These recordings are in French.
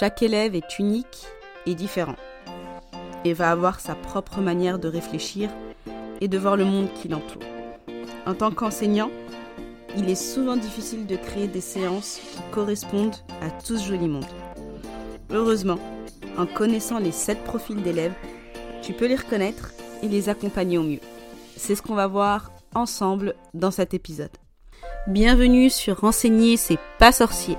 Chaque élève est unique et différent et va avoir sa propre manière de réfléchir et de voir le monde qui l'entoure. En tant qu'enseignant, il est souvent difficile de créer des séances qui correspondent à tout ce joli monde. Heureusement, en connaissant les 7 profils d'élèves, tu peux les reconnaître et les accompagner au mieux. C'est ce qu'on va voir ensemble dans cet épisode. Bienvenue sur Enseigner, c'est pas sorcier,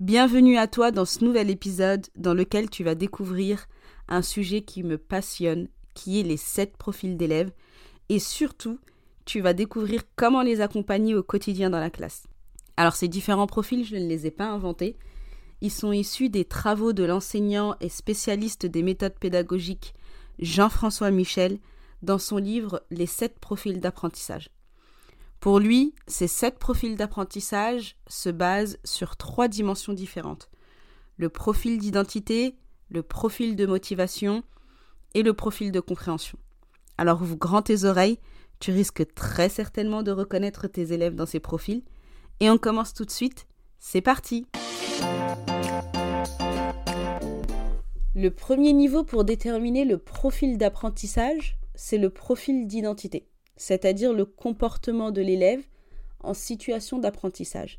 Bienvenue à toi dans ce nouvel épisode dans lequel tu vas découvrir un sujet qui me passionne, qui est les 7 profils d'élèves, et surtout tu vas découvrir comment les accompagner au quotidien dans la classe. Alors ces différents profils, je ne les ai pas inventés. Ils sont issus des travaux de l'enseignant et spécialiste des méthodes pédagogiques Jean-François Michel dans son livre Les sept profils d'apprentissage. Pour lui, ces sept profils d'apprentissage se basent sur trois dimensions différentes. Le profil d'identité, le profil de motivation et le profil de compréhension. Alors ouvre grand tes oreilles tu risques très certainement de reconnaître tes élèves dans ces profils. Et on commence tout de suite. C'est parti Le premier niveau pour déterminer le profil d'apprentissage, c'est le profil d'identité, c'est-à-dire le comportement de l'élève en situation d'apprentissage.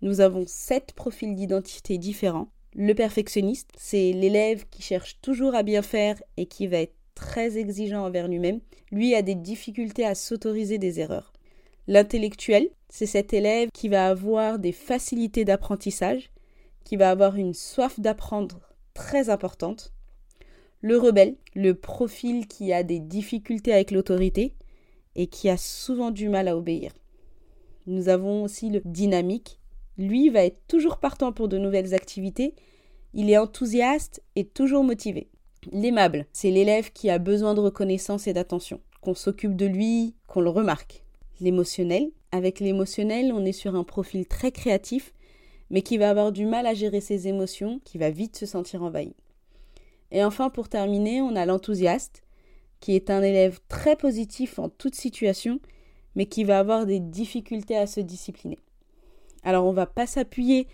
Nous avons sept profils d'identité différents. Le perfectionniste, c'est l'élève qui cherche toujours à bien faire et qui va être très exigeant envers lui-même, lui a des difficultés à s'autoriser des erreurs. L'intellectuel, c'est cet élève qui va avoir des facilités d'apprentissage, qui va avoir une soif d'apprendre très importante. Le rebelle, le profil qui a des difficultés avec l'autorité et qui a souvent du mal à obéir. Nous avons aussi le dynamique. Lui va être toujours partant pour de nouvelles activités. Il est enthousiaste et toujours motivé. L'aimable, c'est l'élève qui a besoin de reconnaissance et d'attention, qu'on s'occupe de lui, qu'on le remarque. L'émotionnel, avec l'émotionnel, on est sur un profil très créatif, mais qui va avoir du mal à gérer ses émotions, qui va vite se sentir envahi. Et enfin, pour terminer, on a l'enthousiaste, qui est un élève très positif en toute situation, mais qui va avoir des difficultés à se discipliner. Alors on ne va pas s'appuyer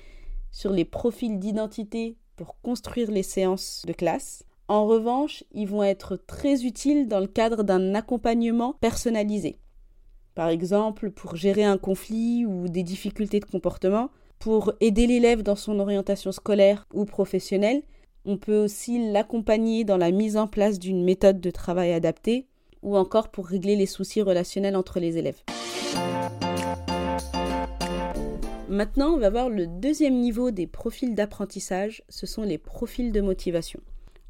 sur les profils d'identité pour construire les séances de classe. En revanche, ils vont être très utiles dans le cadre d'un accompagnement personnalisé. Par exemple, pour gérer un conflit ou des difficultés de comportement, pour aider l'élève dans son orientation scolaire ou professionnelle, on peut aussi l'accompagner dans la mise en place d'une méthode de travail adaptée ou encore pour régler les soucis relationnels entre les élèves. Maintenant, on va voir le deuxième niveau des profils d'apprentissage, ce sont les profils de motivation.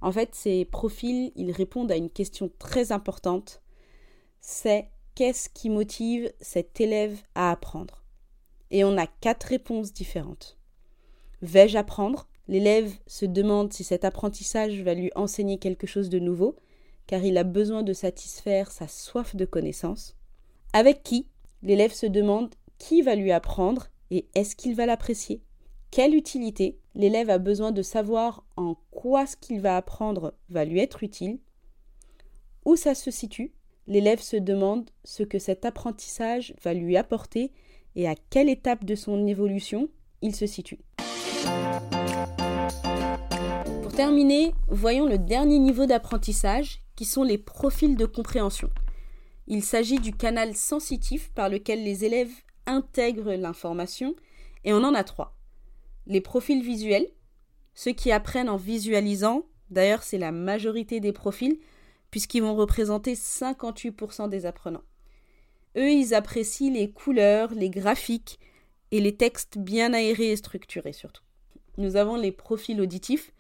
En fait, ces profils, ils répondent à une question très importante. C'est qu'est-ce qui motive cet élève à apprendre? Et on a quatre réponses différentes. Vais-je apprendre? L'élève se demande si cet apprentissage va lui enseigner quelque chose de nouveau, car il a besoin de satisfaire sa soif de connaissance. Avec qui? L'élève se demande qui va lui apprendre et est-ce qu'il va l'apprécier? Quelle utilité? L'élève a besoin de savoir en quoi ce qu'il va apprendre va lui être utile. Où ça se situe? L'élève se demande ce que cet apprentissage va lui apporter et à quelle étape de son évolution il se situe. Pour terminer, voyons le dernier niveau d'apprentissage qui sont les profils de compréhension. Il s'agit du canal sensitif par lequel les élèves intègrent l'information et on en a trois les profils visuels, ceux qui apprennent en visualisant, d'ailleurs c'est la majorité des profils, puisqu'ils vont représenter 58% des apprenants. Eux, ils apprécient les couleurs, les graphiques et les textes bien aérés et structurés surtout. Nous avons les profils auditifs,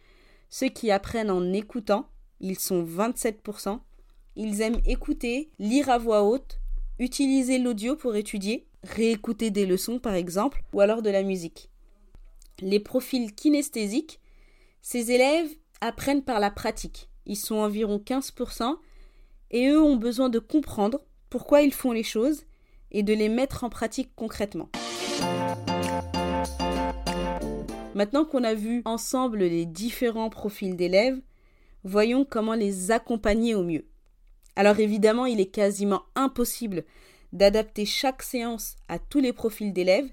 ceux qui apprennent en écoutant, ils sont 27%. Ils aiment écouter, lire à voix haute, utiliser l'audio pour étudier, réécouter des leçons par exemple, ou alors de la musique. Les profils kinesthésiques, ces élèves apprennent par la pratique. Ils sont environ 15% et eux ont besoin de comprendre pourquoi ils font les choses et de les mettre en pratique concrètement. Maintenant qu'on a vu ensemble les différents profils d'élèves, voyons comment les accompagner au mieux. Alors évidemment, il est quasiment impossible d'adapter chaque séance à tous les profils d'élèves,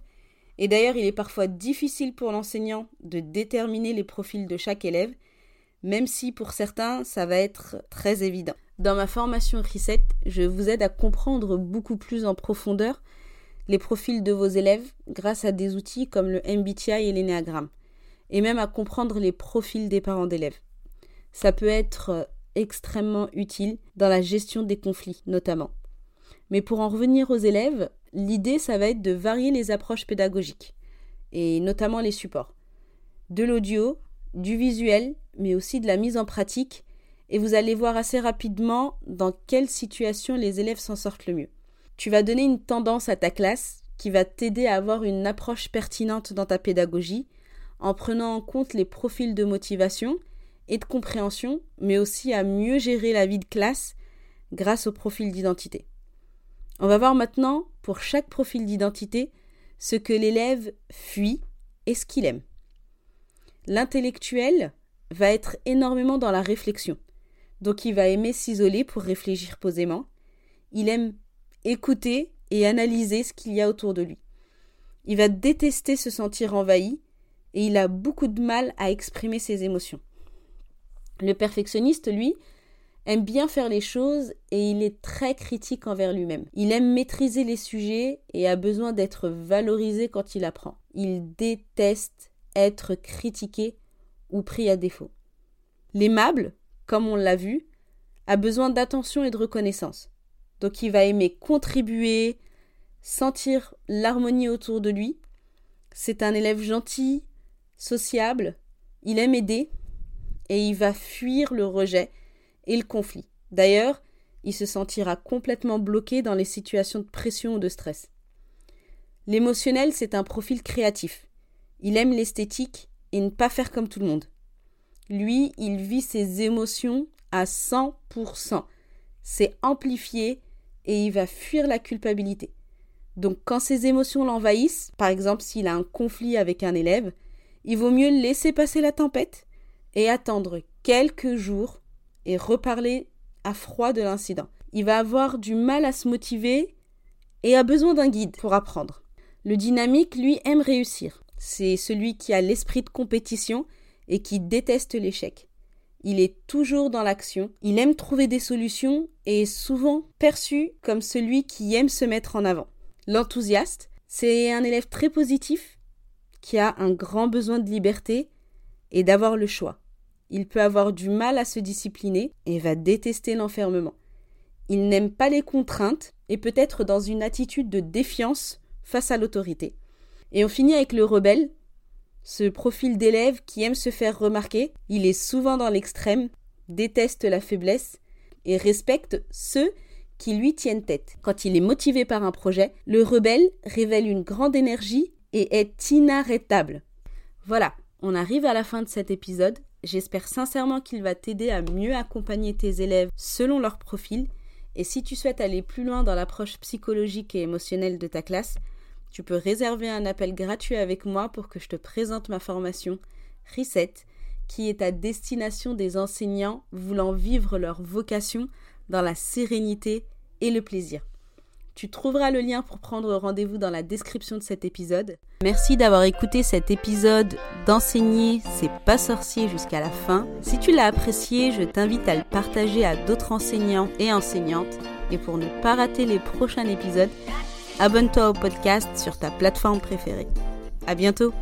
et d'ailleurs il est parfois difficile pour l'enseignant de déterminer les profils de chaque élève, même si pour certains ça va être très évident. Dans ma formation Reset, je vous aide à comprendre beaucoup plus en profondeur les profils de vos élèves grâce à des outils comme le MBTI et l'énéagramme, et même à comprendre les profils des parents d'élèves. Ça peut être euh, extrêmement utile dans la gestion des conflits notamment. Mais pour en revenir aux élèves, l'idée ça va être de varier les approches pédagogiques, et notamment les supports. De l'audio, du visuel, mais aussi de la mise en pratique, et vous allez voir assez rapidement dans quelle situation les élèves s'en sortent le mieux. Tu vas donner une tendance à ta classe qui va t'aider à avoir une approche pertinente dans ta pédagogie en prenant en compte les profils de motivation et de compréhension, mais aussi à mieux gérer la vie de classe grâce au profil d'identité. On va voir maintenant, pour chaque profil d'identité, ce que l'élève fuit et ce qu'il aime. L'intellectuel va être énormément dans la réflexion, donc il va aimer s'isoler pour réfléchir posément. Il aime écouter et analyser ce qu'il y a autour de lui. Il va détester se sentir envahi et il a beaucoup de mal à exprimer ses émotions. Le perfectionniste, lui, aime bien faire les choses et il est très critique envers lui-même. Il aime maîtriser les sujets et a besoin d'être valorisé quand il apprend. Il déteste être critiqué ou pris à défaut. L'aimable, comme on l'a vu, a besoin d'attention et de reconnaissance. Donc il va aimer contribuer, sentir l'harmonie autour de lui. C'est un élève gentil, sociable, il aime aider et il va fuir le rejet et le conflit. D'ailleurs, il se sentira complètement bloqué dans les situations de pression ou de stress. L'émotionnel, c'est un profil créatif. Il aime l'esthétique et ne pas faire comme tout le monde. Lui, il vit ses émotions à 100%. C'est amplifié et il va fuir la culpabilité. Donc quand ses émotions l'envahissent, par exemple s'il a un conflit avec un élève, il vaut mieux laisser passer la tempête et attendre quelques jours et reparler à froid de l'incident. Il va avoir du mal à se motiver et a besoin d'un guide pour apprendre. Le dynamique, lui, aime réussir. C'est celui qui a l'esprit de compétition et qui déteste l'échec. Il est toujours dans l'action, il aime trouver des solutions et est souvent perçu comme celui qui aime se mettre en avant. L'enthousiaste, c'est un élève très positif qui a un grand besoin de liberté et d'avoir le choix. Il peut avoir du mal à se discipliner et va détester l'enfermement. Il n'aime pas les contraintes et peut être dans une attitude de défiance face à l'autorité. Et on finit avec le rebelle, ce profil d'élève qui aime se faire remarquer, il est souvent dans l'extrême, déteste la faiblesse et respecte ceux qui lui tiennent tête. Quand il est motivé par un projet, le rebelle révèle une grande énergie et est inarrêtable. Voilà, on arrive à la fin de cet épisode. J'espère sincèrement qu'il va t'aider à mieux accompagner tes élèves selon leur profil. Et si tu souhaites aller plus loin dans l'approche psychologique et émotionnelle de ta classe, tu peux réserver un appel gratuit avec moi pour que je te présente ma formation Reset, qui est à destination des enseignants voulant vivre leur vocation dans la sérénité et le plaisir. Tu trouveras le lien pour prendre rendez-vous dans la description de cet épisode. Merci d'avoir écouté cet épisode d'enseigner c'est pas sorcier jusqu'à la fin. Si tu l'as apprécié, je t'invite à le partager à d'autres enseignants et enseignantes. Et pour ne pas rater les prochains épisodes, abonne-toi au podcast sur ta plateforme préférée. À bientôt!